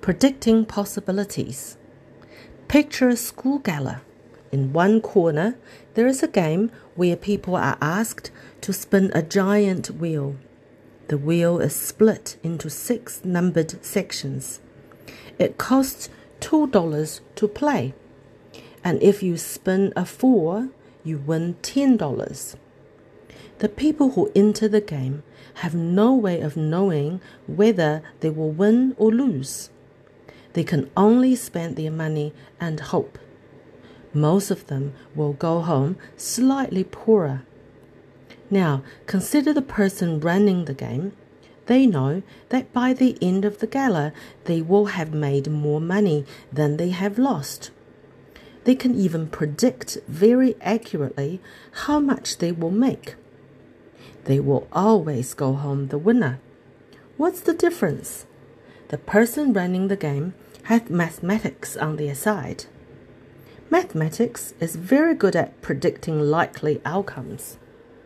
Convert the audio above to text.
Predicting possibilities. Picture a school gala. In one corner, there is a game where people are asked to spin a giant wheel. The wheel is split into six numbered sections. It costs $2 to play. And if you spin a 4, you win $10. The people who enter the game have no way of knowing whether they will win or lose. They can only spend their money and hope. Most of them will go home slightly poorer. Now, consider the person running the game. They know that by the end of the gala, they will have made more money than they have lost. They can even predict very accurately how much they will make. They will always go home the winner. What's the difference? The person running the game have mathematics on their side. Mathematics is very good at predicting likely outcomes.